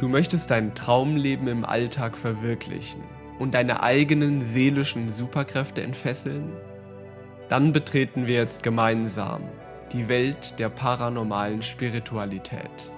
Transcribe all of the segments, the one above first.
Du möchtest dein Traumleben im Alltag verwirklichen und deine eigenen seelischen Superkräfte entfesseln? Dann betreten wir jetzt gemeinsam die Welt der paranormalen Spiritualität.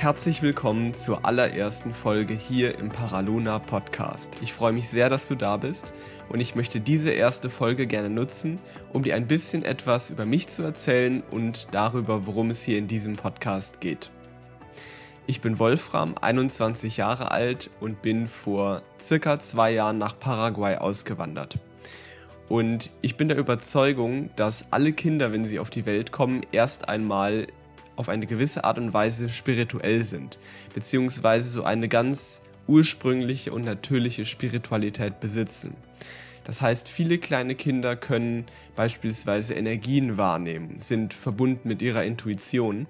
Herzlich willkommen zur allerersten Folge hier im Paraluna Podcast. Ich freue mich sehr, dass du da bist und ich möchte diese erste Folge gerne nutzen, um dir ein bisschen etwas über mich zu erzählen und darüber, worum es hier in diesem Podcast geht. Ich bin Wolfram, 21 Jahre alt und bin vor circa zwei Jahren nach Paraguay ausgewandert. Und ich bin der Überzeugung, dass alle Kinder, wenn sie auf die Welt kommen, erst einmal auf eine gewisse Art und Weise spirituell sind, beziehungsweise so eine ganz ursprüngliche und natürliche Spiritualität besitzen. Das heißt, viele kleine Kinder können beispielsweise Energien wahrnehmen, sind verbunden mit ihrer Intuition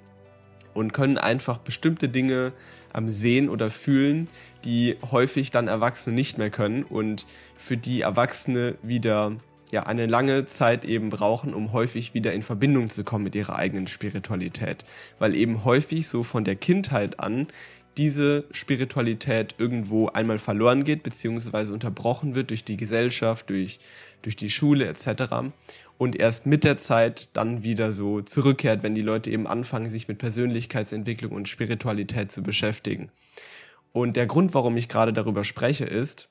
und können einfach bestimmte Dinge am Sehen oder Fühlen, die häufig dann Erwachsene nicht mehr können und für die Erwachsene wieder ja eine lange Zeit eben brauchen, um häufig wieder in Verbindung zu kommen mit ihrer eigenen Spiritualität, weil eben häufig so von der Kindheit an diese Spiritualität irgendwo einmal verloren geht, beziehungsweise unterbrochen wird durch die Gesellschaft, durch, durch die Schule etc. Und erst mit der Zeit dann wieder so zurückkehrt, wenn die Leute eben anfangen, sich mit Persönlichkeitsentwicklung und Spiritualität zu beschäftigen. Und der Grund, warum ich gerade darüber spreche, ist,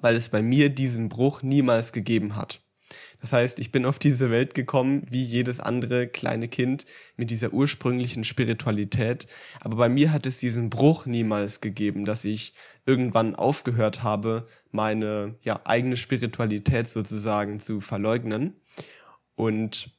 weil es bei mir diesen Bruch niemals gegeben hat. Das heißt, ich bin auf diese Welt gekommen wie jedes andere kleine Kind mit dieser ursprünglichen Spiritualität. Aber bei mir hat es diesen Bruch niemals gegeben, dass ich irgendwann aufgehört habe, meine ja, eigene Spiritualität sozusagen zu verleugnen. Und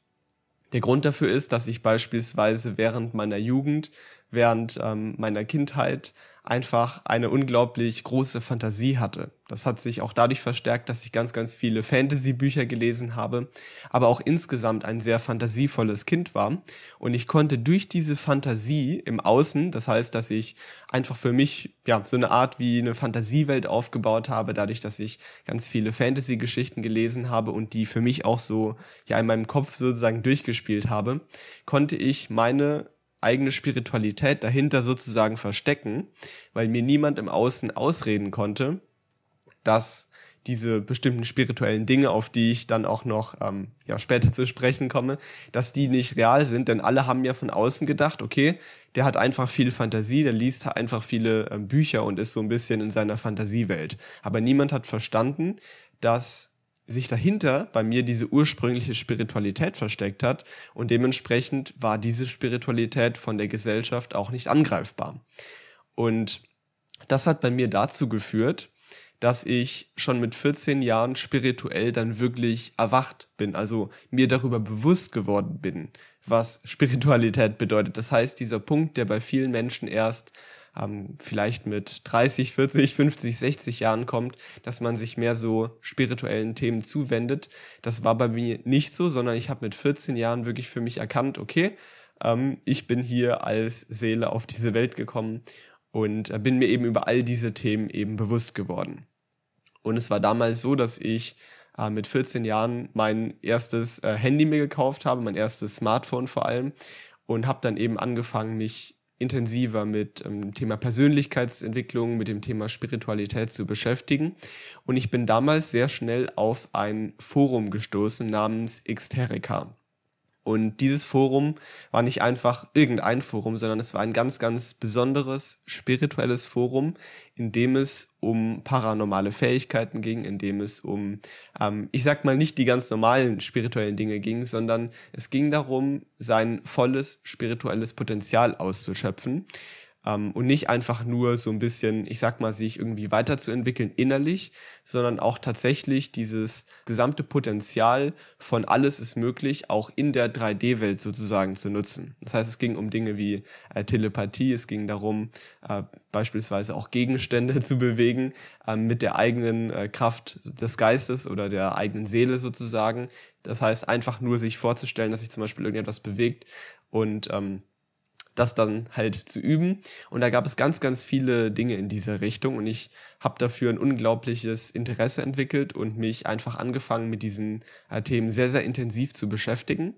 der Grund dafür ist, dass ich beispielsweise während meiner Jugend, während ähm, meiner Kindheit einfach eine unglaublich große Fantasie hatte. Das hat sich auch dadurch verstärkt, dass ich ganz, ganz viele Fantasy-Bücher gelesen habe, aber auch insgesamt ein sehr fantasievolles Kind war. Und ich konnte durch diese Fantasie im Außen, das heißt, dass ich einfach für mich ja so eine Art wie eine Fantasiewelt aufgebaut habe, dadurch, dass ich ganz viele Fantasy-Geschichten gelesen habe und die für mich auch so ja in meinem Kopf sozusagen durchgespielt habe, konnte ich meine eigene Spiritualität dahinter sozusagen verstecken, weil mir niemand im Außen ausreden konnte, dass diese bestimmten spirituellen Dinge, auf die ich dann auch noch ähm, ja, später zu sprechen komme, dass die nicht real sind, denn alle haben ja von außen gedacht, okay, der hat einfach viel Fantasie, der liest einfach viele äh, Bücher und ist so ein bisschen in seiner Fantasiewelt. Aber niemand hat verstanden, dass sich dahinter bei mir diese ursprüngliche Spiritualität versteckt hat und dementsprechend war diese Spiritualität von der Gesellschaft auch nicht angreifbar. Und das hat bei mir dazu geführt, dass ich schon mit 14 Jahren spirituell dann wirklich erwacht bin, also mir darüber bewusst geworden bin, was Spiritualität bedeutet. Das heißt, dieser Punkt, der bei vielen Menschen erst ähm, vielleicht mit 30, 40, 50, 60 Jahren kommt, dass man sich mehr so spirituellen Themen zuwendet. Das war bei mir nicht so, sondern ich habe mit 14 Jahren wirklich für mich erkannt, okay, ähm, ich bin hier als Seele auf diese Welt gekommen und äh, bin mir eben über all diese Themen eben bewusst geworden. Und es war damals so, dass ich äh, mit 14 Jahren mein erstes äh, Handy mir gekauft habe, mein erstes Smartphone vor allem und habe dann eben angefangen, mich intensiver mit dem ähm, Thema Persönlichkeitsentwicklung, mit dem Thema Spiritualität zu beschäftigen. Und ich bin damals sehr schnell auf ein Forum gestoßen namens Xterica. Und dieses Forum war nicht einfach irgendein Forum, sondern es war ein ganz, ganz besonderes spirituelles Forum, in dem es um paranormale Fähigkeiten ging, in dem es um, ähm, ich sag mal, nicht die ganz normalen spirituellen Dinge ging, sondern es ging darum, sein volles spirituelles Potenzial auszuschöpfen ähm, und nicht einfach nur so ein bisschen, ich sag mal, sich irgendwie weiterzuentwickeln innerlich, sondern auch tatsächlich dieses gesamte Potenzial von alles ist möglich auch in der 3D-Welt sozusagen zu nutzen. Das heißt, es ging um Dinge wie äh, Telepathie, es ging darum, äh, beispielsweise auch Gegenstände zu bewegen äh, mit der eigenen äh, Kraft des Geistes oder der eigenen Seele sozusagen. Das heißt, einfach nur sich vorzustellen, dass sich zum Beispiel irgendetwas bewegt und ähm, das dann halt zu üben. Und da gab es ganz, ganz viele Dinge in dieser Richtung und ich habe dafür ein unglaubliches Interesse entwickelt und mich einfach angefangen mit diesen äh, Themen sehr, sehr intensiv zu beschäftigen.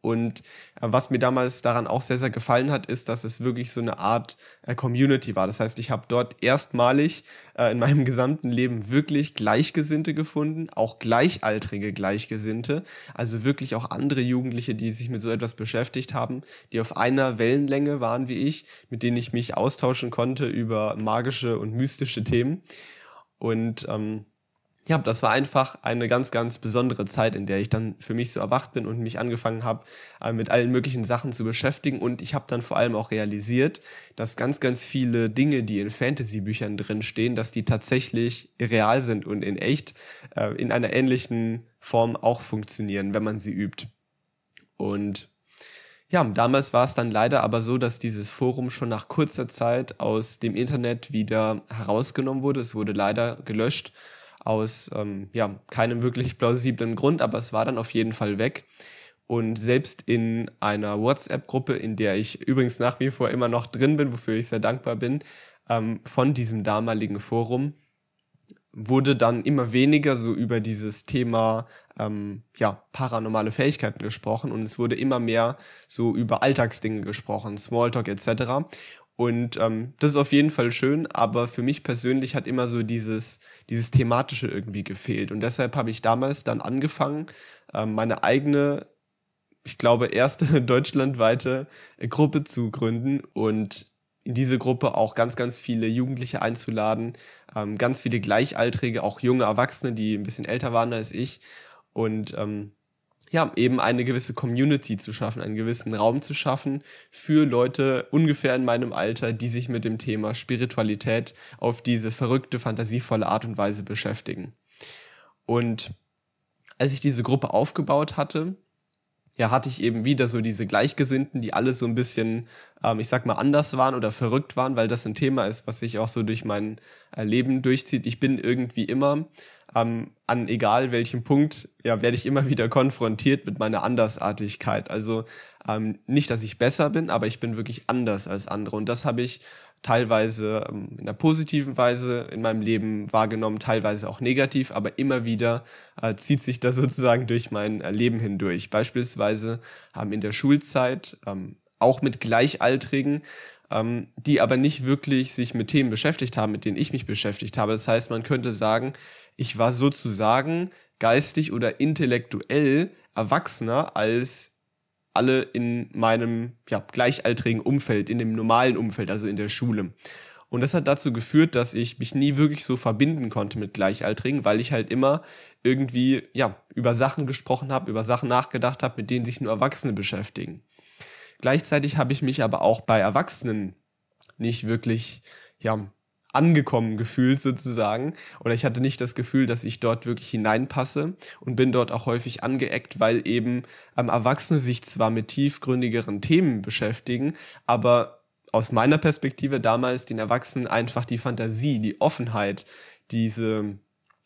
Und äh, was mir damals daran auch sehr, sehr gefallen hat, ist, dass es wirklich so eine Art äh, Community war. Das heißt, ich habe dort erstmalig äh, in meinem gesamten Leben wirklich Gleichgesinnte gefunden, auch gleichaltrige Gleichgesinnte, also wirklich auch andere Jugendliche, die sich mit so etwas beschäftigt haben, die auf einer Wellenlänge waren wie ich, mit denen ich mich austauschen konnte über magische und mystische Themen. Und ähm, ja, das war einfach eine ganz, ganz besondere Zeit, in der ich dann für mich so erwacht bin und mich angefangen habe, äh, mit allen möglichen Sachen zu beschäftigen. Und ich habe dann vor allem auch realisiert, dass ganz, ganz viele Dinge, die in Fantasy-Büchern drin stehen, dass die tatsächlich real sind und in echt äh, in einer ähnlichen Form auch funktionieren, wenn man sie übt. Und ja, damals war es dann leider aber so, dass dieses Forum schon nach kurzer Zeit aus dem Internet wieder herausgenommen wurde. Es wurde leider gelöscht aus ähm, ja, keinem wirklich plausiblen Grund, aber es war dann auf jeden Fall weg. Und selbst in einer WhatsApp-Gruppe, in der ich übrigens nach wie vor immer noch drin bin, wofür ich sehr dankbar bin, ähm, von diesem damaligen Forum, wurde dann immer weniger so über dieses Thema ähm, ja, paranormale Fähigkeiten gesprochen und es wurde immer mehr so über Alltagsdinge gesprochen, Smalltalk etc. Und ähm, das ist auf jeden Fall schön, aber für mich persönlich hat immer so dieses, dieses Thematische irgendwie gefehlt. Und deshalb habe ich damals dann angefangen, ähm, meine eigene, ich glaube, erste deutschlandweite Gruppe zu gründen und in diese Gruppe auch ganz, ganz viele Jugendliche einzuladen, ähm, ganz viele Gleichaltrige, auch junge Erwachsene, die ein bisschen älter waren als ich. Und ähm, ja, eben eine gewisse Community zu schaffen, einen gewissen Raum zu schaffen für Leute ungefähr in meinem Alter, die sich mit dem Thema Spiritualität auf diese verrückte, fantasievolle Art und Weise beschäftigen. Und als ich diese Gruppe aufgebaut hatte, ja, hatte ich eben wieder so diese Gleichgesinnten, die alle so ein bisschen, ähm, ich sag mal, anders waren oder verrückt waren, weil das ein Thema ist, was sich auch so durch mein äh, Leben durchzieht. Ich bin irgendwie immer ähm, an egal welchem Punkt, ja, werde ich immer wieder konfrontiert mit meiner Andersartigkeit. Also ähm, nicht, dass ich besser bin, aber ich bin wirklich anders als andere. Und das habe ich teilweise ähm, in einer positiven Weise in meinem Leben wahrgenommen, teilweise auch negativ, aber immer wieder äh, zieht sich das sozusagen durch mein äh, Leben hindurch. Beispielsweise haben in der Schulzeit ähm, auch mit Gleichaltrigen ähm, die aber nicht wirklich sich mit Themen beschäftigt haben, mit denen ich mich beschäftigt habe. Das heißt, man könnte sagen, ich war sozusagen geistig oder intellektuell erwachsener als alle in meinem ja, gleichaltrigen Umfeld, in dem normalen Umfeld, also in der Schule. Und das hat dazu geführt, dass ich mich nie wirklich so verbinden konnte mit Gleichaltrigen, weil ich halt immer irgendwie ja über Sachen gesprochen habe, über Sachen nachgedacht habe, mit denen sich nur Erwachsene beschäftigen. Gleichzeitig habe ich mich aber auch bei Erwachsenen nicht wirklich ja angekommen gefühlt sozusagen. Oder ich hatte nicht das Gefühl, dass ich dort wirklich hineinpasse und bin dort auch häufig angeeckt, weil eben ähm, Erwachsene sich zwar mit tiefgründigeren Themen beschäftigen, aber aus meiner Perspektive damals den Erwachsenen einfach die Fantasie, die Offenheit, diese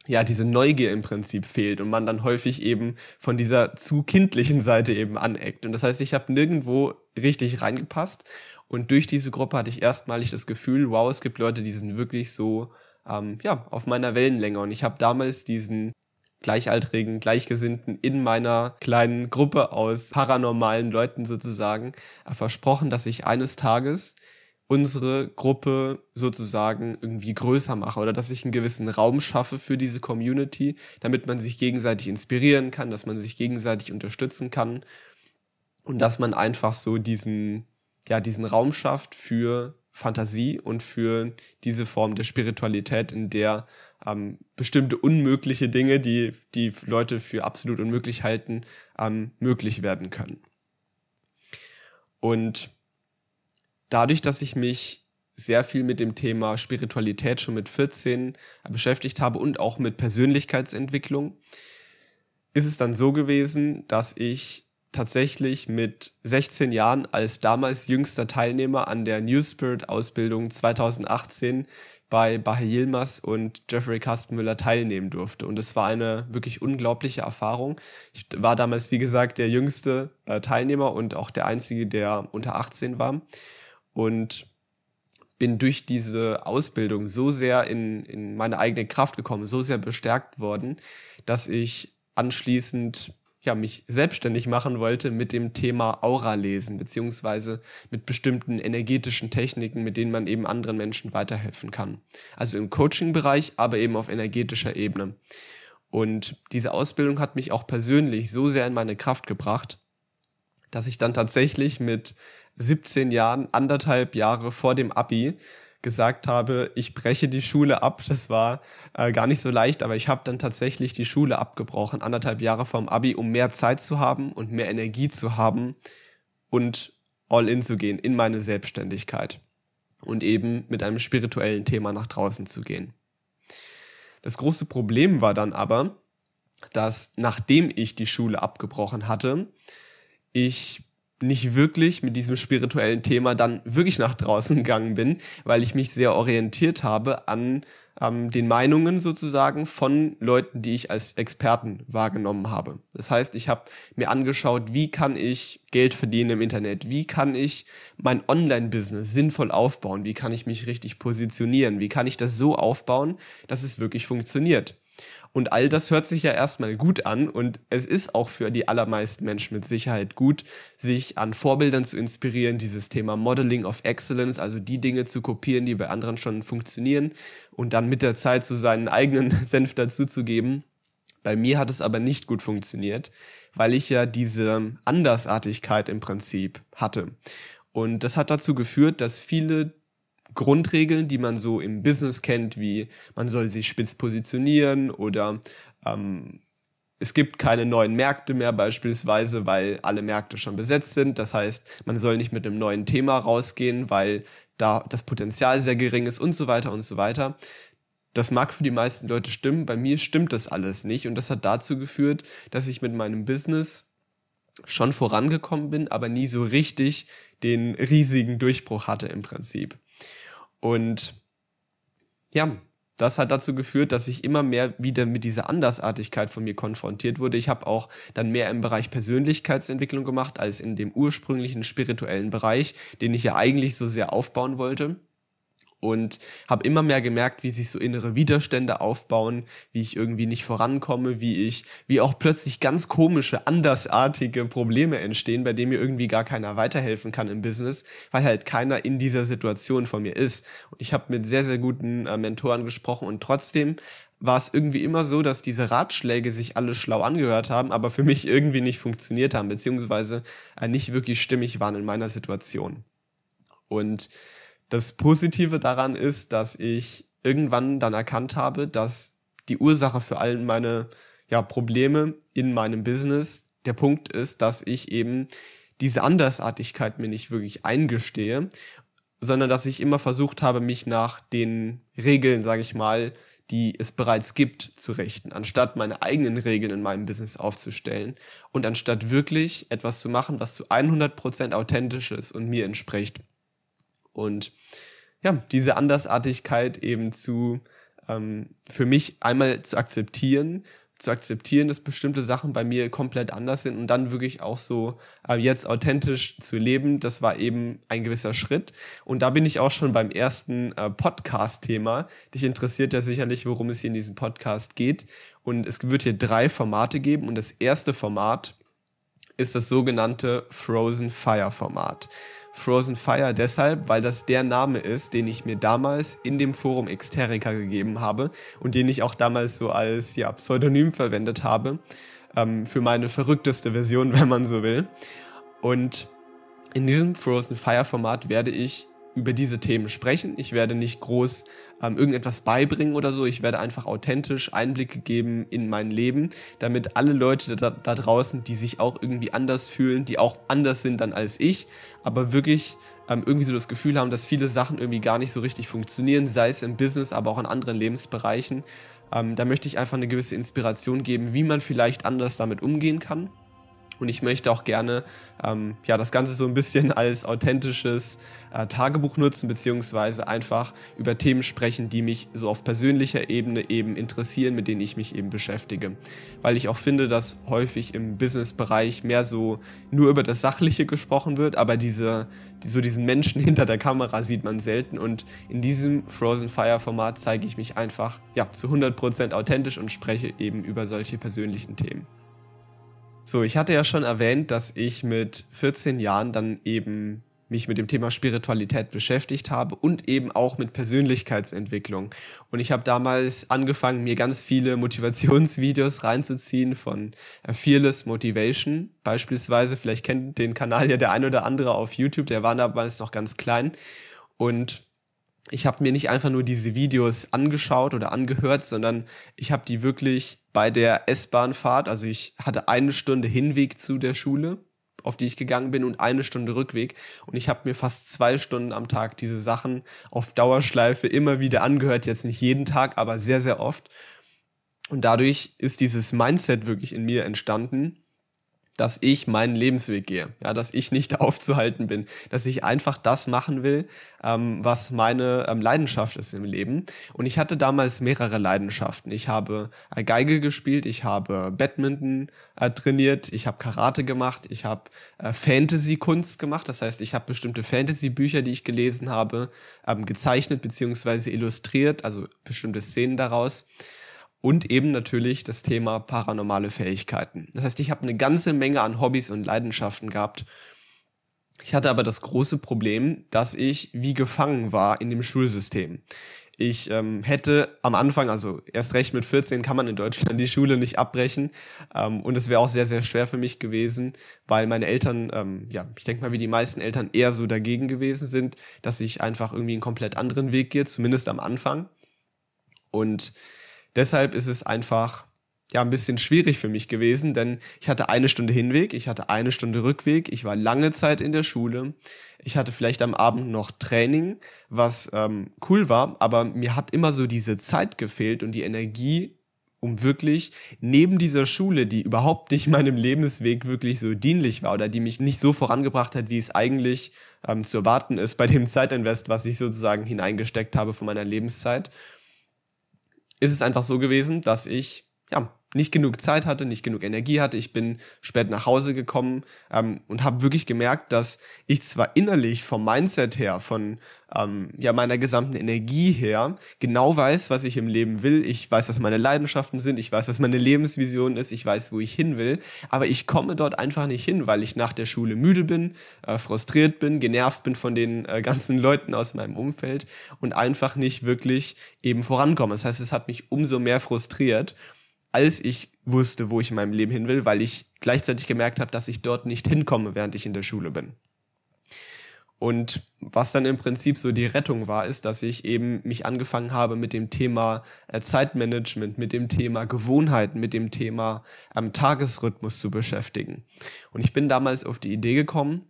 ja, diese Neugier im Prinzip fehlt und man dann häufig eben von dieser zu kindlichen Seite eben aneckt. Und das heißt, ich habe nirgendwo richtig reingepasst und durch diese Gruppe hatte ich erstmalig das Gefühl, wow, es gibt Leute, die sind wirklich so, ähm, ja, auf meiner Wellenlänge. Und ich habe damals diesen Gleichaltrigen, Gleichgesinnten in meiner kleinen Gruppe aus paranormalen Leuten sozusagen äh, versprochen, dass ich eines Tages unsere Gruppe sozusagen irgendwie größer mache oder dass ich einen gewissen Raum schaffe für diese Community, damit man sich gegenseitig inspirieren kann, dass man sich gegenseitig unterstützen kann und dass man einfach so diesen ja, diesen Raum schafft für Fantasie und für diese Form der Spiritualität, in der ähm, bestimmte unmögliche Dinge, die die Leute für absolut unmöglich halten, ähm, möglich werden können. Und dadurch, dass ich mich sehr viel mit dem Thema Spiritualität schon mit 14 beschäftigt habe und auch mit Persönlichkeitsentwicklung, ist es dann so gewesen, dass ich tatsächlich mit 16 Jahren als damals jüngster Teilnehmer an der New Spirit Ausbildung 2018 bei Bahe Yilmaz und Jeffrey Kastenmüller teilnehmen durfte. Und es war eine wirklich unglaubliche Erfahrung. Ich war damals, wie gesagt, der jüngste äh, Teilnehmer und auch der einzige, der unter 18 war. Und bin durch diese Ausbildung so sehr in, in meine eigene Kraft gekommen, so sehr bestärkt worden, dass ich anschließend ja, mich selbstständig machen wollte mit dem Thema Aura lesen, beziehungsweise mit bestimmten energetischen Techniken, mit denen man eben anderen Menschen weiterhelfen kann. Also im Coaching-Bereich, aber eben auf energetischer Ebene. Und diese Ausbildung hat mich auch persönlich so sehr in meine Kraft gebracht, dass ich dann tatsächlich mit 17 Jahren, anderthalb Jahre vor dem Abi, gesagt habe, ich breche die Schule ab. Das war äh, gar nicht so leicht, aber ich habe dann tatsächlich die Schule abgebrochen, anderthalb Jahre vorm Abi, um mehr Zeit zu haben und mehr Energie zu haben und all in zu gehen in meine Selbstständigkeit und eben mit einem spirituellen Thema nach draußen zu gehen. Das große Problem war dann aber, dass nachdem ich die Schule abgebrochen hatte, ich nicht wirklich mit diesem spirituellen Thema dann wirklich nach draußen gegangen bin, weil ich mich sehr orientiert habe an ähm, den Meinungen sozusagen von Leuten, die ich als Experten wahrgenommen habe. Das heißt, ich habe mir angeschaut, wie kann ich Geld verdienen im Internet, wie kann ich mein Online-Business sinnvoll aufbauen, wie kann ich mich richtig positionieren, wie kann ich das so aufbauen, dass es wirklich funktioniert. Und all das hört sich ja erstmal gut an und es ist auch für die allermeisten Menschen mit Sicherheit gut, sich an Vorbildern zu inspirieren, dieses Thema Modeling of Excellence, also die Dinge zu kopieren, die bei anderen schon funktionieren und dann mit der Zeit so seinen eigenen Senf dazuzugeben. Bei mir hat es aber nicht gut funktioniert, weil ich ja diese Andersartigkeit im Prinzip hatte. Und das hat dazu geführt, dass viele Grundregeln, die man so im Business kennt, wie man soll sich spitz positionieren oder ähm, es gibt keine neuen Märkte mehr beispielsweise, weil alle Märkte schon besetzt sind. Das heißt, man soll nicht mit einem neuen Thema rausgehen, weil da das Potenzial sehr gering ist und so weiter und so weiter. Das mag für die meisten Leute stimmen, bei mir stimmt das alles nicht und das hat dazu geführt, dass ich mit meinem Business schon vorangekommen bin, aber nie so richtig den riesigen Durchbruch hatte im Prinzip. Und ja, das hat dazu geführt, dass ich immer mehr wieder mit dieser Andersartigkeit von mir konfrontiert wurde. Ich habe auch dann mehr im Bereich Persönlichkeitsentwicklung gemacht als in dem ursprünglichen spirituellen Bereich, den ich ja eigentlich so sehr aufbauen wollte und habe immer mehr gemerkt, wie sich so innere Widerstände aufbauen, wie ich irgendwie nicht vorankomme, wie ich, wie auch plötzlich ganz komische, andersartige Probleme entstehen, bei denen mir irgendwie gar keiner weiterhelfen kann im Business, weil halt keiner in dieser Situation von mir ist. Und ich habe mit sehr, sehr guten äh, Mentoren gesprochen und trotzdem war es irgendwie immer so, dass diese Ratschläge sich alle schlau angehört haben, aber für mich irgendwie nicht funktioniert haben, beziehungsweise äh, nicht wirklich stimmig waren in meiner Situation. Und das Positive daran ist, dass ich irgendwann dann erkannt habe, dass die Ursache für all meine ja, Probleme in meinem Business der Punkt ist, dass ich eben diese Andersartigkeit mir nicht wirklich eingestehe, sondern dass ich immer versucht habe, mich nach den Regeln, sage ich mal, die es bereits gibt, zu richten, anstatt meine eigenen Regeln in meinem Business aufzustellen und anstatt wirklich etwas zu machen, was zu 100% authentisch ist und mir entspricht. Und ja, diese Andersartigkeit eben zu, ähm, für mich einmal zu akzeptieren, zu akzeptieren, dass bestimmte Sachen bei mir komplett anders sind und dann wirklich auch so äh, jetzt authentisch zu leben, das war eben ein gewisser Schritt. Und da bin ich auch schon beim ersten äh, Podcast-Thema. Dich interessiert ja sicherlich, worum es hier in diesem Podcast geht. Und es wird hier drei Formate geben und das erste Format ist das sogenannte Frozen Fire Format. Frozen Fire deshalb, weil das der Name ist, den ich mir damals in dem Forum Exterica gegeben habe und den ich auch damals so als ja, Pseudonym verwendet habe ähm, für meine verrückteste Version, wenn man so will. Und in diesem Frozen Fire Format werde ich über diese Themen sprechen. Ich werde nicht groß ähm, irgendetwas beibringen oder so. Ich werde einfach authentisch Einblicke geben in mein Leben, damit alle Leute da, da draußen, die sich auch irgendwie anders fühlen, die auch anders sind dann als ich, aber wirklich ähm, irgendwie so das Gefühl haben, dass viele Sachen irgendwie gar nicht so richtig funktionieren, sei es im Business, aber auch in anderen Lebensbereichen. Ähm, da möchte ich einfach eine gewisse Inspiration geben, wie man vielleicht anders damit umgehen kann. Und ich möchte auch gerne ähm, ja, das Ganze so ein bisschen als authentisches äh, Tagebuch nutzen, beziehungsweise einfach über Themen sprechen, die mich so auf persönlicher Ebene eben interessieren, mit denen ich mich eben beschäftige. Weil ich auch finde, dass häufig im Business-Bereich mehr so nur über das Sachliche gesprochen wird, aber diese, die, so diesen Menschen hinter der Kamera sieht man selten. Und in diesem Frozen Fire-Format zeige ich mich einfach ja, zu 100% authentisch und spreche eben über solche persönlichen Themen. So, ich hatte ja schon erwähnt, dass ich mit 14 Jahren dann eben mich mit dem Thema Spiritualität beschäftigt habe und eben auch mit Persönlichkeitsentwicklung. Und ich habe damals angefangen, mir ganz viele Motivationsvideos reinzuziehen von äh, Fearless Motivation beispielsweise. Vielleicht kennt den Kanal ja der ein oder andere auf YouTube, der war damals noch ganz klein. Und ich habe mir nicht einfach nur diese Videos angeschaut oder angehört, sondern ich habe die wirklich bei der S-Bahn-Fahrt, also ich hatte eine Stunde Hinweg zu der Schule, auf die ich gegangen bin und eine Stunde Rückweg. Und ich habe mir fast zwei Stunden am Tag diese Sachen auf Dauerschleife immer wieder angehört, jetzt nicht jeden Tag, aber sehr, sehr oft. Und dadurch ist dieses Mindset wirklich in mir entstanden, dass ich meinen Lebensweg gehe, ja, dass ich nicht aufzuhalten bin, dass ich einfach das machen will, ähm, was meine ähm, Leidenschaft ist im Leben. Und ich hatte damals mehrere Leidenschaften. Ich habe äh, Geige gespielt, ich habe Badminton äh, trainiert, ich habe Karate gemacht, ich habe äh, Fantasy-Kunst gemacht. Das heißt, ich habe bestimmte Fantasy-Bücher, die ich gelesen habe, ähm, gezeichnet beziehungsweise illustriert, also bestimmte Szenen daraus und eben natürlich das Thema paranormale Fähigkeiten. Das heißt, ich habe eine ganze Menge an Hobbys und Leidenschaften gehabt. Ich hatte aber das große Problem, dass ich wie gefangen war in dem Schulsystem. Ich ähm, hätte am Anfang, also erst recht mit 14 kann man in Deutschland die Schule nicht abbrechen. Ähm, und es wäre auch sehr, sehr schwer für mich gewesen, weil meine Eltern, ähm, ja, ich denke mal, wie die meisten Eltern eher so dagegen gewesen sind, dass ich einfach irgendwie einen komplett anderen Weg gehe, zumindest am Anfang. Und Deshalb ist es einfach ja ein bisschen schwierig für mich gewesen, denn ich hatte eine Stunde Hinweg, ich hatte eine Stunde Rückweg, ich war lange Zeit in der Schule, ich hatte vielleicht am Abend noch Training, was ähm, cool war, aber mir hat immer so diese Zeit gefehlt und die Energie, um wirklich neben dieser Schule, die überhaupt nicht meinem Lebensweg wirklich so dienlich war oder die mich nicht so vorangebracht hat, wie es eigentlich ähm, zu erwarten ist bei dem Zeitinvest, was ich sozusagen hineingesteckt habe von meiner Lebenszeit ist es einfach so gewesen, dass ich ja nicht genug Zeit hatte, nicht genug Energie hatte. Ich bin spät nach Hause gekommen ähm, und habe wirklich gemerkt, dass ich zwar innerlich vom Mindset her, von ähm, ja meiner gesamten Energie her genau weiß, was ich im Leben will. Ich weiß, was meine Leidenschaften sind. Ich weiß, was meine Lebensvision ist. Ich weiß, wo ich hin will. Aber ich komme dort einfach nicht hin, weil ich nach der Schule müde bin, äh, frustriert bin, genervt bin von den äh, ganzen Leuten aus meinem Umfeld und einfach nicht wirklich eben vorankomme. Das heißt, es hat mich umso mehr frustriert als ich wusste, wo ich in meinem Leben hin will, weil ich gleichzeitig gemerkt habe, dass ich dort nicht hinkomme, während ich in der Schule bin. Und was dann im Prinzip so die Rettung war, ist, dass ich eben mich angefangen habe mit dem Thema äh, Zeitmanagement, mit dem Thema Gewohnheiten, mit dem Thema ähm, Tagesrhythmus zu beschäftigen. Und ich bin damals auf die Idee gekommen,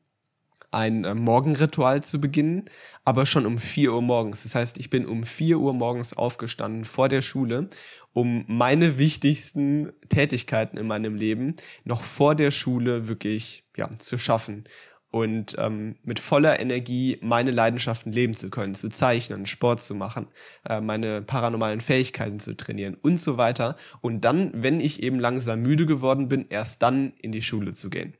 ein äh, Morgenritual zu beginnen, aber schon um 4 Uhr morgens. Das heißt, ich bin um 4 Uhr morgens aufgestanden vor der Schule, um meine wichtigsten Tätigkeiten in meinem Leben noch vor der Schule wirklich ja, zu schaffen und ähm, mit voller Energie meine Leidenschaften leben zu können, zu zeichnen, Sport zu machen, äh, meine paranormalen Fähigkeiten zu trainieren und so weiter. Und dann, wenn ich eben langsam müde geworden bin, erst dann in die Schule zu gehen.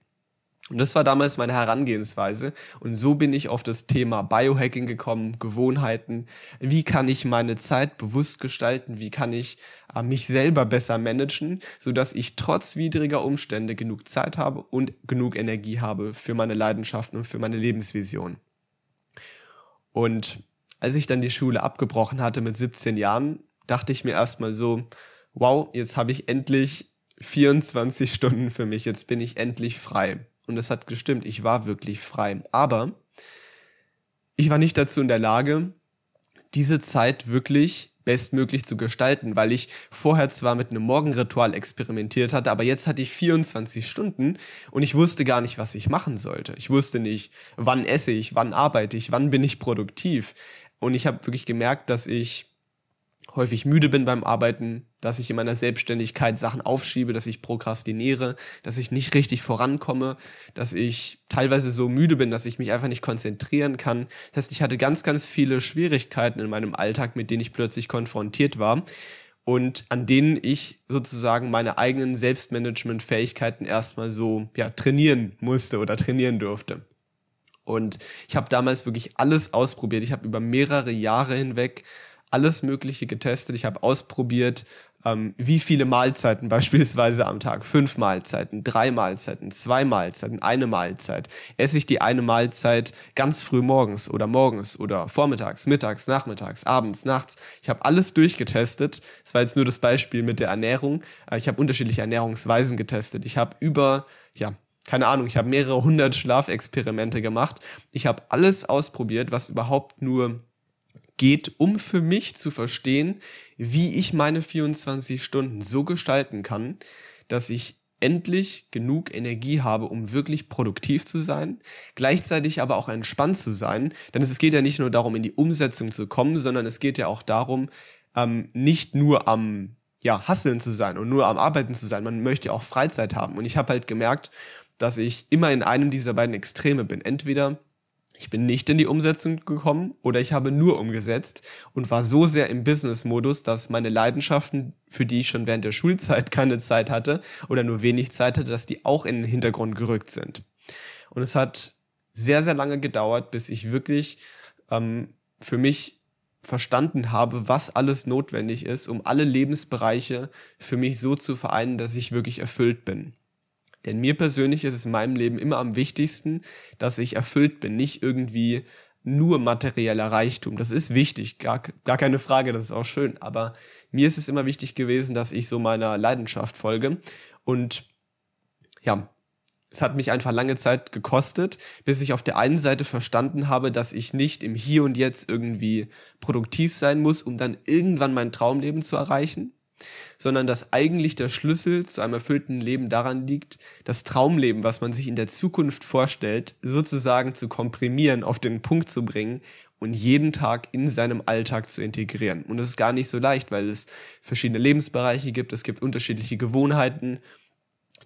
Und das war damals meine Herangehensweise. Und so bin ich auf das Thema Biohacking gekommen, Gewohnheiten. Wie kann ich meine Zeit bewusst gestalten? Wie kann ich äh, mich selber besser managen, sodass ich trotz widriger Umstände genug Zeit habe und genug Energie habe für meine Leidenschaften und für meine Lebensvision. Und als ich dann die Schule abgebrochen hatte mit 17 Jahren, dachte ich mir erstmal so, wow, jetzt habe ich endlich 24 Stunden für mich, jetzt bin ich endlich frei. Und es hat gestimmt, ich war wirklich frei. Aber ich war nicht dazu in der Lage, diese Zeit wirklich bestmöglich zu gestalten, weil ich vorher zwar mit einem Morgenritual experimentiert hatte, aber jetzt hatte ich 24 Stunden und ich wusste gar nicht, was ich machen sollte. Ich wusste nicht, wann esse ich, wann arbeite ich, wann bin ich produktiv. Und ich habe wirklich gemerkt, dass ich häufig müde bin beim Arbeiten, dass ich in meiner Selbstständigkeit Sachen aufschiebe, dass ich prokrastiniere, dass ich nicht richtig vorankomme, dass ich teilweise so müde bin, dass ich mich einfach nicht konzentrieren kann. Das heißt, ich hatte ganz, ganz viele Schwierigkeiten in meinem Alltag, mit denen ich plötzlich konfrontiert war und an denen ich sozusagen meine eigenen Selbstmanagement-Fähigkeiten erstmal so ja, trainieren musste oder trainieren durfte. Und ich habe damals wirklich alles ausprobiert. Ich habe über mehrere Jahre hinweg alles Mögliche getestet. Ich habe ausprobiert, ähm, wie viele Mahlzeiten beispielsweise am Tag. Fünf Mahlzeiten, drei Mahlzeiten, zwei Mahlzeiten, eine Mahlzeit. Esse ich die eine Mahlzeit ganz früh morgens oder morgens oder vormittags, mittags, nachmittags, abends, nachts. Ich habe alles durchgetestet. Das war jetzt nur das Beispiel mit der Ernährung. Äh, ich habe unterschiedliche Ernährungsweisen getestet. Ich habe über, ja, keine Ahnung, ich habe mehrere hundert Schlafexperimente gemacht. Ich habe alles ausprobiert, was überhaupt nur geht, um für mich zu verstehen, wie ich meine 24 Stunden so gestalten kann, dass ich endlich genug Energie habe, um wirklich produktiv zu sein, gleichzeitig aber auch entspannt zu sein. Denn es geht ja nicht nur darum, in die Umsetzung zu kommen, sondern es geht ja auch darum, ähm, nicht nur am ja, Hasseln zu sein und nur am Arbeiten zu sein. Man möchte ja auch Freizeit haben. Und ich habe halt gemerkt, dass ich immer in einem dieser beiden Extreme bin. Entweder ich bin nicht in die Umsetzung gekommen oder ich habe nur umgesetzt und war so sehr im Business-Modus, dass meine Leidenschaften, für die ich schon während der Schulzeit keine Zeit hatte oder nur wenig Zeit hatte, dass die auch in den Hintergrund gerückt sind. Und es hat sehr, sehr lange gedauert, bis ich wirklich ähm, für mich verstanden habe, was alles notwendig ist, um alle Lebensbereiche für mich so zu vereinen, dass ich wirklich erfüllt bin. Denn mir persönlich ist es in meinem Leben immer am wichtigsten, dass ich erfüllt bin, nicht irgendwie nur materieller Reichtum. Das ist wichtig, gar, gar keine Frage, das ist auch schön. Aber mir ist es immer wichtig gewesen, dass ich so meiner Leidenschaft folge. Und ja, es hat mich einfach lange Zeit gekostet, bis ich auf der einen Seite verstanden habe, dass ich nicht im Hier und Jetzt irgendwie produktiv sein muss, um dann irgendwann mein Traumleben zu erreichen, sondern dass eigentlich der Schlüssel zu einem erfüllten Leben daran liegt, das Traumleben, was man sich in der Zukunft vorstellt, sozusagen zu komprimieren, auf den Punkt zu bringen und jeden Tag in seinem Alltag zu integrieren. Und das ist gar nicht so leicht, weil es verschiedene Lebensbereiche gibt, es gibt unterschiedliche Gewohnheiten,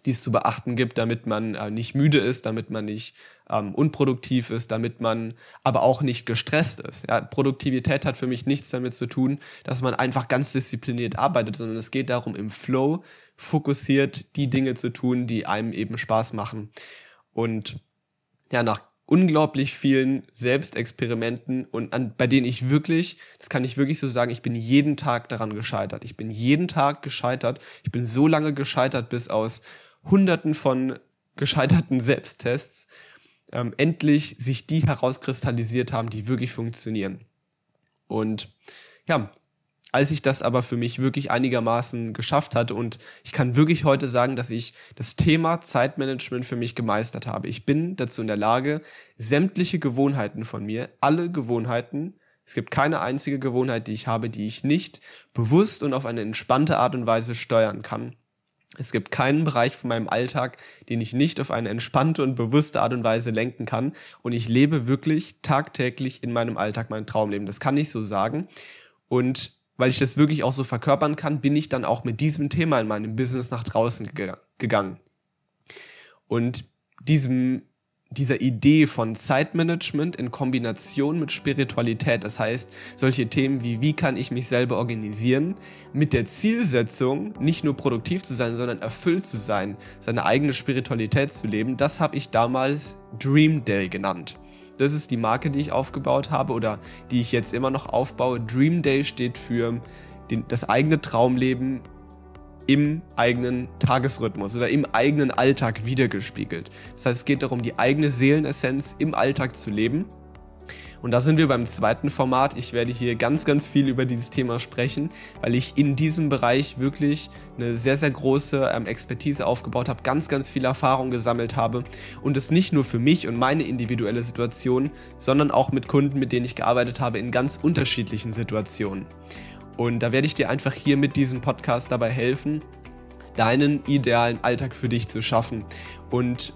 die es zu beachten gibt, damit man äh, nicht müde ist, damit man nicht ähm, unproduktiv ist, damit man aber auch nicht gestresst ist. Ja, Produktivität hat für mich nichts damit zu tun, dass man einfach ganz diszipliniert arbeitet, sondern es geht darum, im Flow fokussiert die Dinge zu tun, die einem eben Spaß machen. Und ja, nach unglaublich vielen Selbstexperimenten und an, bei denen ich wirklich, das kann ich wirklich so sagen, ich bin jeden Tag daran gescheitert. Ich bin jeden Tag gescheitert. Ich bin so lange gescheitert, bis aus Hunderten von gescheiterten Selbsttests ähm, endlich sich die herauskristallisiert haben, die wirklich funktionieren. Und ja, als ich das aber für mich wirklich einigermaßen geschafft hatte und ich kann wirklich heute sagen, dass ich das Thema Zeitmanagement für mich gemeistert habe. Ich bin dazu in der Lage, sämtliche Gewohnheiten von mir, alle Gewohnheiten, es gibt keine einzige Gewohnheit, die ich habe, die ich nicht bewusst und auf eine entspannte Art und Weise steuern kann. Es gibt keinen Bereich von meinem Alltag, den ich nicht auf eine entspannte und bewusste Art und Weise lenken kann. Und ich lebe wirklich tagtäglich in meinem Alltag mein Traumleben. Das kann ich so sagen. Und weil ich das wirklich auch so verkörpern kann, bin ich dann auch mit diesem Thema in meinem Business nach draußen gegangen. Und diesem dieser Idee von Zeitmanagement in Kombination mit Spiritualität. Das heißt, solche Themen wie, wie kann ich mich selber organisieren, mit der Zielsetzung, nicht nur produktiv zu sein, sondern erfüllt zu sein, seine eigene Spiritualität zu leben, das habe ich damals Dream Day genannt. Das ist die Marke, die ich aufgebaut habe oder die ich jetzt immer noch aufbaue. Dream Day steht für den, das eigene Traumleben im eigenen Tagesrhythmus oder im eigenen Alltag wiedergespiegelt. Das heißt, es geht darum, die eigene Seelenessenz im Alltag zu leben. Und da sind wir beim zweiten Format. Ich werde hier ganz, ganz viel über dieses Thema sprechen, weil ich in diesem Bereich wirklich eine sehr, sehr große ähm, Expertise aufgebaut habe, ganz, ganz viel Erfahrung gesammelt habe und es nicht nur für mich und meine individuelle Situation, sondern auch mit Kunden, mit denen ich gearbeitet habe, in ganz unterschiedlichen Situationen. Und da werde ich dir einfach hier mit diesem Podcast dabei helfen, deinen idealen Alltag für dich zu schaffen. Und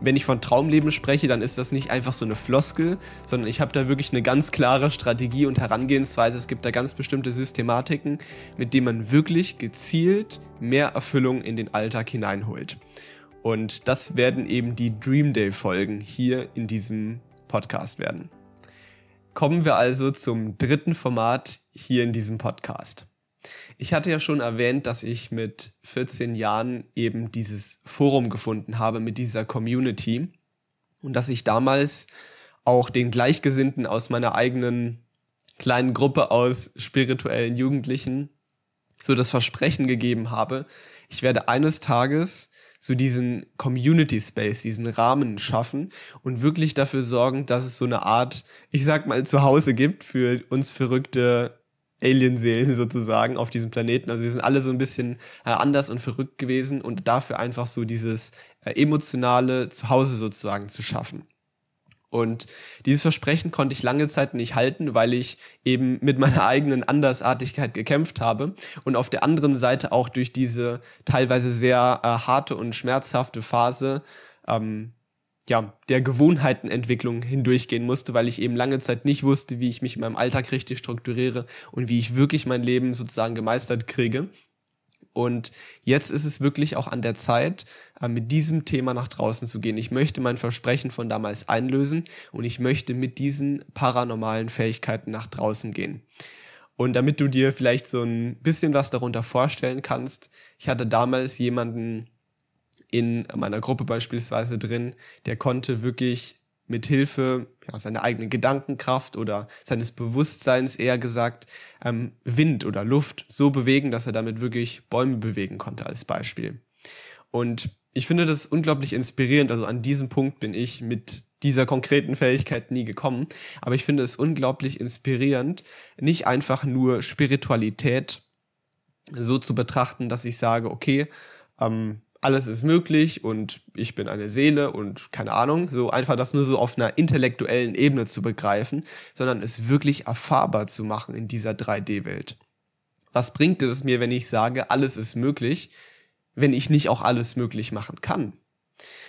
wenn ich von Traumleben spreche, dann ist das nicht einfach so eine Floskel, sondern ich habe da wirklich eine ganz klare Strategie und Herangehensweise. Es gibt da ganz bestimmte Systematiken, mit denen man wirklich gezielt mehr Erfüllung in den Alltag hineinholt. Und das werden eben die Dream Day Folgen hier in diesem Podcast werden. Kommen wir also zum dritten Format hier in diesem Podcast. Ich hatte ja schon erwähnt, dass ich mit 14 Jahren eben dieses Forum gefunden habe mit dieser Community und dass ich damals auch den Gleichgesinnten aus meiner eigenen kleinen Gruppe aus spirituellen Jugendlichen so das Versprechen gegeben habe, ich werde eines Tages so diesen Community Space, diesen Rahmen schaffen und wirklich dafür sorgen, dass es so eine Art, ich sag mal, Zuhause gibt für uns verrückte Alienseelen sozusagen auf diesem Planeten. Also wir sind alle so ein bisschen äh, anders und verrückt gewesen und dafür einfach so dieses äh, emotionale Zuhause sozusagen zu schaffen. Und dieses Versprechen konnte ich lange Zeit nicht halten, weil ich eben mit meiner eigenen Andersartigkeit gekämpft habe und auf der anderen Seite auch durch diese teilweise sehr äh, harte und schmerzhafte Phase ähm, ja, der Gewohnheitenentwicklung hindurchgehen musste, weil ich eben lange Zeit nicht wusste, wie ich mich in meinem Alltag richtig strukturiere und wie ich wirklich mein Leben sozusagen gemeistert kriege. Und jetzt ist es wirklich auch an der Zeit, äh, mit diesem Thema nach draußen zu gehen. Ich möchte mein Versprechen von damals einlösen und ich möchte mit diesen paranormalen Fähigkeiten nach draußen gehen. Und damit du dir vielleicht so ein bisschen was darunter vorstellen kannst, ich hatte damals jemanden in meiner Gruppe beispielsweise drin, der konnte wirklich mit Hilfe ja, seiner eigenen Gedankenkraft oder seines Bewusstseins eher gesagt ähm, Wind oder Luft so bewegen, dass er damit wirklich Bäume bewegen konnte als Beispiel. Und ich finde das unglaublich inspirierend. Also an diesem Punkt bin ich mit dieser konkreten Fähigkeit nie gekommen. Aber ich finde es unglaublich inspirierend, nicht einfach nur Spiritualität so zu betrachten, dass ich sage, okay, ähm, alles ist möglich und ich bin eine Seele und keine Ahnung, so einfach das nur so auf einer intellektuellen Ebene zu begreifen, sondern es wirklich erfahrbar zu machen in dieser 3D-Welt. Was bringt es mir, wenn ich sage, alles ist möglich, wenn ich nicht auch alles möglich machen kann?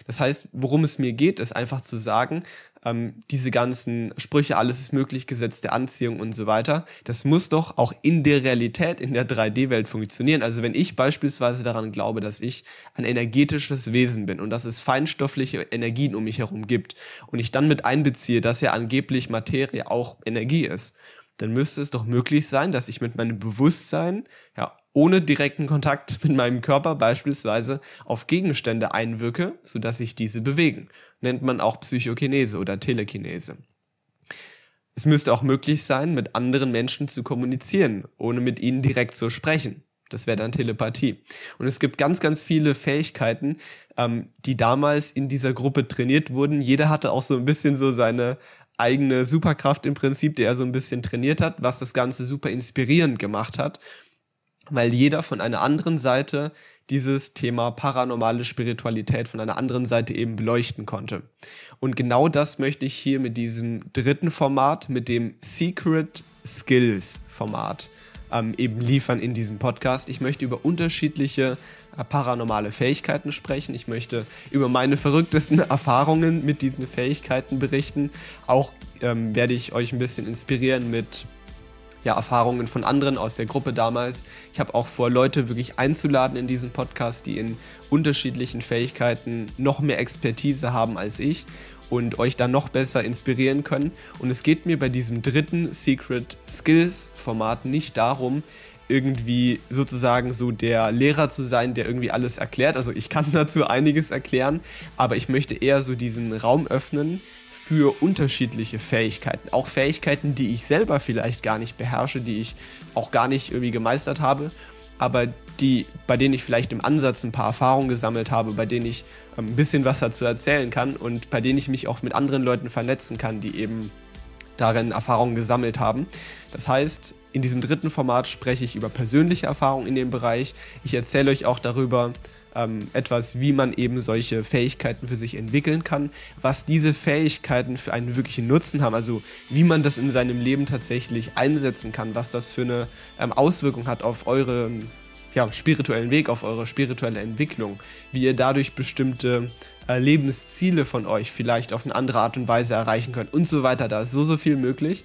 Das heißt, worum es mir geht, ist einfach zu sagen, ähm, diese ganzen Sprüche, alles ist möglich, Gesetz der Anziehung und so weiter, das muss doch auch in der Realität, in der 3D-Welt funktionieren. Also wenn ich beispielsweise daran glaube, dass ich ein energetisches Wesen bin und dass es feinstoffliche Energien um mich herum gibt und ich dann mit einbeziehe, dass ja angeblich Materie auch Energie ist, dann müsste es doch möglich sein, dass ich mit meinem Bewusstsein ja ohne direkten Kontakt mit meinem Körper beispielsweise auf Gegenstände einwirke, sodass sich diese bewegen. Nennt man auch Psychokinese oder Telekinese. Es müsste auch möglich sein, mit anderen Menschen zu kommunizieren, ohne mit ihnen direkt zu sprechen. Das wäre dann Telepathie. Und es gibt ganz, ganz viele Fähigkeiten, ähm, die damals in dieser Gruppe trainiert wurden. Jeder hatte auch so ein bisschen so seine eigene Superkraft im Prinzip, die er so ein bisschen trainiert hat, was das Ganze super inspirierend gemacht hat weil jeder von einer anderen Seite dieses Thema paranormale Spiritualität von einer anderen Seite eben beleuchten konnte. Und genau das möchte ich hier mit diesem dritten Format, mit dem Secret Skills Format ähm, eben liefern in diesem Podcast. Ich möchte über unterschiedliche äh, paranormale Fähigkeiten sprechen. Ich möchte über meine verrücktesten Erfahrungen mit diesen Fähigkeiten berichten. Auch ähm, werde ich euch ein bisschen inspirieren mit ja, Erfahrungen von anderen aus der Gruppe damals. Ich habe auch vor, Leute wirklich einzuladen in diesen Podcast, die in unterschiedlichen Fähigkeiten noch mehr Expertise haben als ich und euch dann noch besser inspirieren können. Und es geht mir bei diesem dritten Secret Skills Format nicht darum, irgendwie sozusagen so der Lehrer zu sein, der irgendwie alles erklärt. Also ich kann dazu einiges erklären, aber ich möchte eher so diesen Raum öffnen, für unterschiedliche Fähigkeiten. Auch Fähigkeiten, die ich selber vielleicht gar nicht beherrsche, die ich auch gar nicht irgendwie gemeistert habe, aber die, bei denen ich vielleicht im Ansatz ein paar Erfahrungen gesammelt habe, bei denen ich ähm, ein bisschen was dazu erzählen kann und bei denen ich mich auch mit anderen Leuten vernetzen kann, die eben darin Erfahrungen gesammelt haben. Das heißt, in diesem dritten Format spreche ich über persönliche Erfahrungen in dem Bereich. Ich erzähle euch auch darüber, ähm, etwas, wie man eben solche Fähigkeiten für sich entwickeln kann, was diese Fähigkeiten für einen wirklichen Nutzen haben, also wie man das in seinem Leben tatsächlich einsetzen kann, was das für eine ähm, Auswirkung hat auf eure ja, spirituellen Weg, auf eure spirituelle Entwicklung, wie ihr dadurch bestimmte äh, Lebensziele von euch vielleicht auf eine andere Art und Weise erreichen könnt und so weiter. Da ist so, so viel möglich.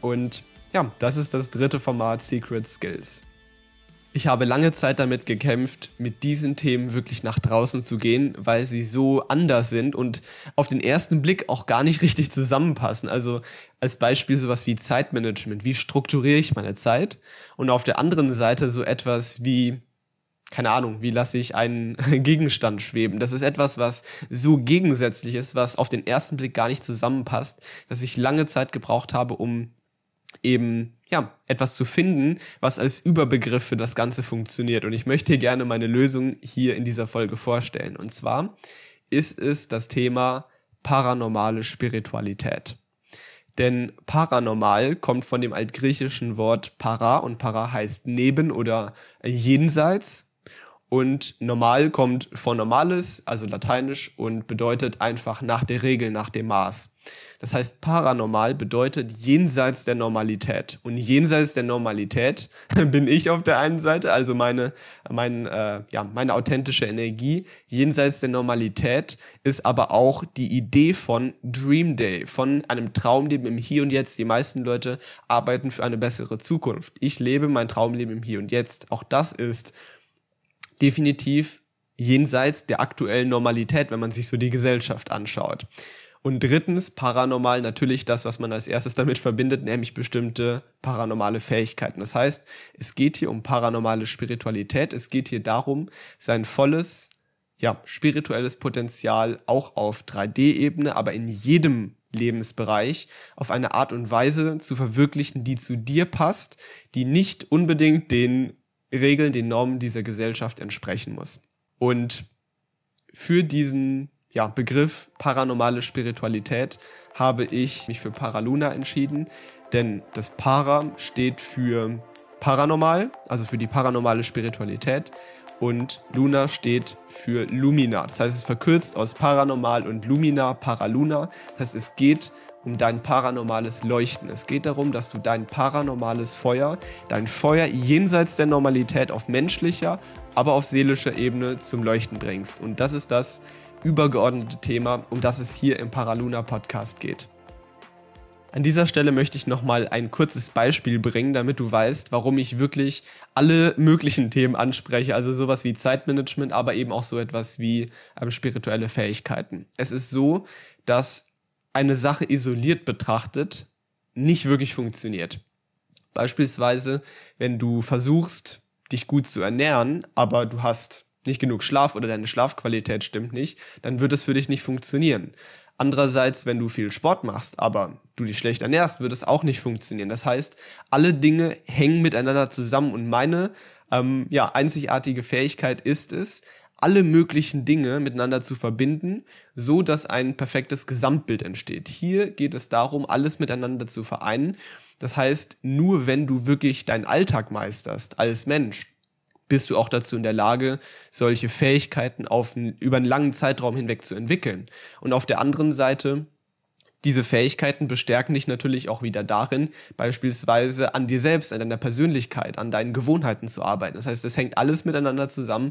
Und ja, das ist das dritte Format Secret Skills. Ich habe lange Zeit damit gekämpft, mit diesen Themen wirklich nach draußen zu gehen, weil sie so anders sind und auf den ersten Blick auch gar nicht richtig zusammenpassen. Also als Beispiel sowas wie Zeitmanagement. Wie strukturiere ich meine Zeit? Und auf der anderen Seite so etwas wie, keine Ahnung, wie lasse ich einen Gegenstand schweben? Das ist etwas, was so gegensätzlich ist, was auf den ersten Blick gar nicht zusammenpasst, dass ich lange Zeit gebraucht habe, um eben ja, etwas zu finden, was als Überbegriff für das Ganze funktioniert. Und ich möchte hier gerne meine Lösung hier in dieser Folge vorstellen. Und zwar ist es das Thema paranormale Spiritualität. Denn paranormal kommt von dem altgriechischen Wort para und para heißt neben oder jenseits und normal kommt von normales, also lateinisch, und bedeutet einfach nach der Regel, nach dem Maß. Das heißt, paranormal bedeutet jenseits der Normalität. Und jenseits der Normalität bin ich auf der einen Seite, also meine, mein, äh, ja, meine authentische Energie. Jenseits der Normalität ist aber auch die Idee von Dream Day, von einem Traumleben im Hier und Jetzt. Die meisten Leute arbeiten für eine bessere Zukunft. Ich lebe mein Traumleben im Hier und Jetzt. Auch das ist definitiv jenseits der aktuellen Normalität, wenn man sich so die Gesellschaft anschaut. Und drittens, paranormal natürlich das, was man als erstes damit verbindet, nämlich bestimmte paranormale Fähigkeiten. Das heißt, es geht hier um paranormale Spiritualität. Es geht hier darum, sein volles, ja, spirituelles Potenzial auch auf 3D-Ebene, aber in jedem Lebensbereich auf eine Art und Weise zu verwirklichen, die zu dir passt, die nicht unbedingt den Regeln, den Normen dieser Gesellschaft entsprechen muss. Und für diesen ja, Begriff paranormale Spiritualität habe ich mich für Paraluna entschieden, denn das Para steht für paranormal, also für die paranormale Spiritualität und Luna steht für Lumina. Das heißt, es verkürzt aus paranormal und Lumina, Paraluna. Das heißt, es geht dein paranormales Leuchten. Es geht darum, dass du dein paranormales Feuer, dein Feuer jenseits der Normalität auf menschlicher, aber auf seelischer Ebene zum Leuchten bringst. Und das ist das übergeordnete Thema, um das es hier im Paraluna Podcast geht. An dieser Stelle möchte ich nochmal ein kurzes Beispiel bringen, damit du weißt, warum ich wirklich alle möglichen Themen anspreche. Also sowas wie Zeitmanagement, aber eben auch so etwas wie ähm, spirituelle Fähigkeiten. Es ist so, dass eine Sache isoliert betrachtet nicht wirklich funktioniert. Beispielsweise, wenn du versuchst, dich gut zu ernähren, aber du hast nicht genug Schlaf oder deine Schlafqualität stimmt nicht, dann wird es für dich nicht funktionieren. Andererseits, wenn du viel Sport machst, aber du dich schlecht ernährst, wird es auch nicht funktionieren. Das heißt, alle Dinge hängen miteinander zusammen und meine ähm, ja, einzigartige Fähigkeit ist es, alle möglichen Dinge miteinander zu verbinden, so dass ein perfektes Gesamtbild entsteht. Hier geht es darum, alles miteinander zu vereinen. Das heißt, nur wenn du wirklich deinen Alltag meisterst als Mensch, bist du auch dazu in der Lage, solche Fähigkeiten auf über einen langen Zeitraum hinweg zu entwickeln. Und auf der anderen Seite diese Fähigkeiten bestärken dich natürlich auch wieder darin, beispielsweise an dir selbst, an deiner Persönlichkeit, an deinen Gewohnheiten zu arbeiten. Das heißt, das hängt alles miteinander zusammen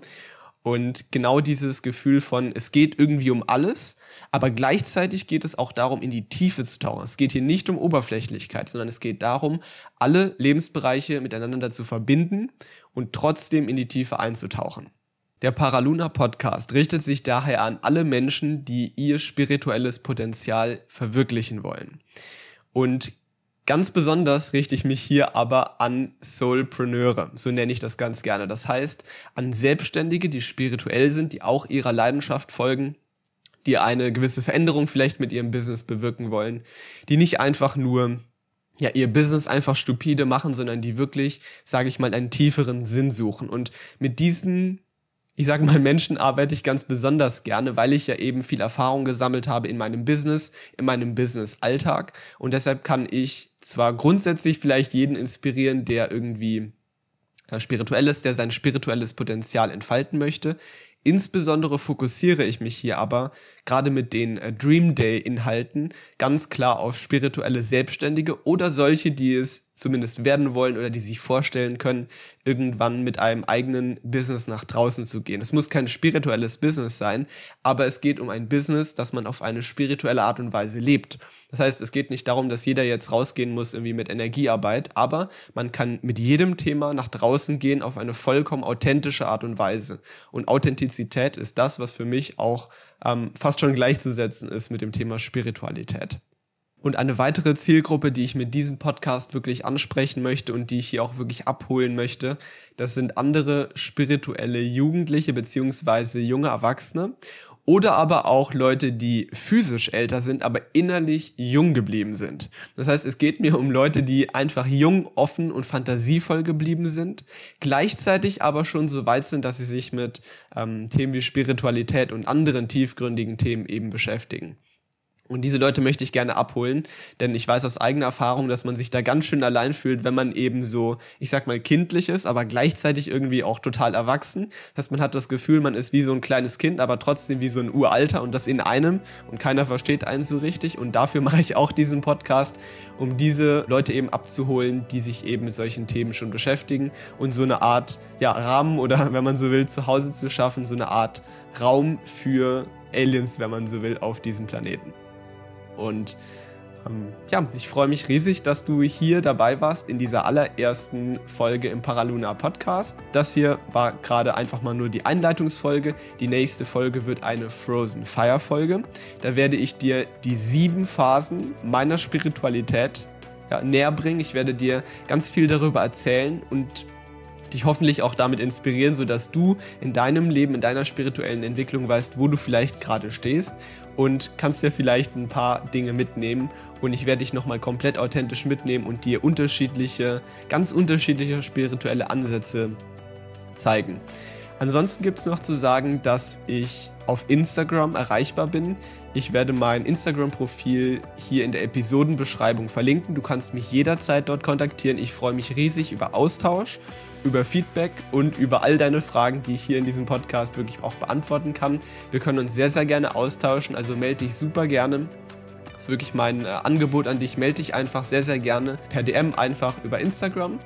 und genau dieses Gefühl von, es geht irgendwie um alles, aber gleichzeitig geht es auch darum, in die Tiefe zu tauchen. Es geht hier nicht um Oberflächlichkeit, sondern es geht darum, alle Lebensbereiche miteinander zu verbinden und trotzdem in die Tiefe einzutauchen. Der Paraluna Podcast richtet sich daher an alle Menschen, die ihr spirituelles Potenzial verwirklichen wollen. Und Ganz besonders richte ich mich hier aber an Soulpreneure, so nenne ich das ganz gerne. Das heißt, an Selbstständige, die spirituell sind, die auch ihrer Leidenschaft folgen, die eine gewisse Veränderung vielleicht mit ihrem Business bewirken wollen, die nicht einfach nur ja, ihr Business einfach stupide machen, sondern die wirklich, sage ich mal, einen tieferen Sinn suchen. Und mit diesen ich sage mal, Menschen arbeite ich ganz besonders gerne, weil ich ja eben viel Erfahrung gesammelt habe in meinem Business, in meinem Business-Alltag. Und deshalb kann ich zwar grundsätzlich vielleicht jeden inspirieren, der irgendwie äh, spirituell ist, der sein spirituelles Potenzial entfalten möchte. Insbesondere fokussiere ich mich hier aber gerade mit den Dream Day Inhalten ganz klar auf spirituelle Selbstständige oder solche, die es zumindest werden wollen oder die sich vorstellen können, irgendwann mit einem eigenen Business nach draußen zu gehen. Es muss kein spirituelles Business sein, aber es geht um ein Business, das man auf eine spirituelle Art und Weise lebt. Das heißt, es geht nicht darum, dass jeder jetzt rausgehen muss irgendwie mit Energiearbeit, aber man kann mit jedem Thema nach draußen gehen auf eine vollkommen authentische Art und Weise. Und Authentizität ist das, was für mich auch ähm, fast schon gleichzusetzen ist mit dem Thema Spiritualität. Und eine weitere Zielgruppe, die ich mit diesem Podcast wirklich ansprechen möchte und die ich hier auch wirklich abholen möchte, das sind andere spirituelle Jugendliche beziehungsweise junge Erwachsene oder aber auch Leute, die physisch älter sind, aber innerlich jung geblieben sind. Das heißt, es geht mir um Leute, die einfach jung, offen und fantasievoll geblieben sind, gleichzeitig aber schon so weit sind, dass sie sich mit ähm, Themen wie Spiritualität und anderen tiefgründigen Themen eben beschäftigen. Und diese Leute möchte ich gerne abholen, denn ich weiß aus eigener Erfahrung, dass man sich da ganz schön allein fühlt, wenn man eben so, ich sag mal, kindlich ist, aber gleichzeitig irgendwie auch total erwachsen. Das heißt, man hat das Gefühl, man ist wie so ein kleines Kind, aber trotzdem wie so ein Uralter und das in einem und keiner versteht einen so richtig. Und dafür mache ich auch diesen Podcast, um diese Leute eben abzuholen, die sich eben mit solchen Themen schon beschäftigen und so eine Art, ja, Rahmen oder wenn man so will, zu Hause zu schaffen, so eine Art Raum für Aliens, wenn man so will, auf diesem Planeten. Und ähm, ja, ich freue mich riesig, dass du hier dabei warst in dieser allerersten Folge im Paraluna Podcast. Das hier war gerade einfach mal nur die Einleitungsfolge. Die nächste Folge wird eine Frozen Fire Folge. Da werde ich dir die sieben Phasen meiner Spiritualität ja, näher bringen. Ich werde dir ganz viel darüber erzählen und dich hoffentlich auch damit inspirieren, sodass du in deinem Leben, in deiner spirituellen Entwicklung weißt, wo du vielleicht gerade stehst und kannst dir vielleicht ein paar Dinge mitnehmen. Und ich werde dich nochmal komplett authentisch mitnehmen und dir unterschiedliche, ganz unterschiedliche spirituelle Ansätze zeigen. Ansonsten gibt es noch zu sagen, dass ich auf Instagram erreichbar bin. Ich werde mein Instagram-Profil hier in der Episodenbeschreibung verlinken. Du kannst mich jederzeit dort kontaktieren. Ich freue mich riesig über Austausch, über Feedback und über all deine Fragen, die ich hier in diesem Podcast wirklich auch beantworten kann. Wir können uns sehr, sehr gerne austauschen, also melde dich super gerne. Das ist wirklich mein äh, Angebot an dich. Melde dich einfach sehr, sehr gerne per DM einfach über Instagram.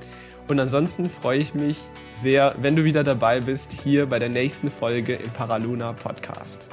Und ansonsten freue ich mich sehr, wenn du wieder dabei bist hier bei der nächsten Folge im Paraluna Podcast.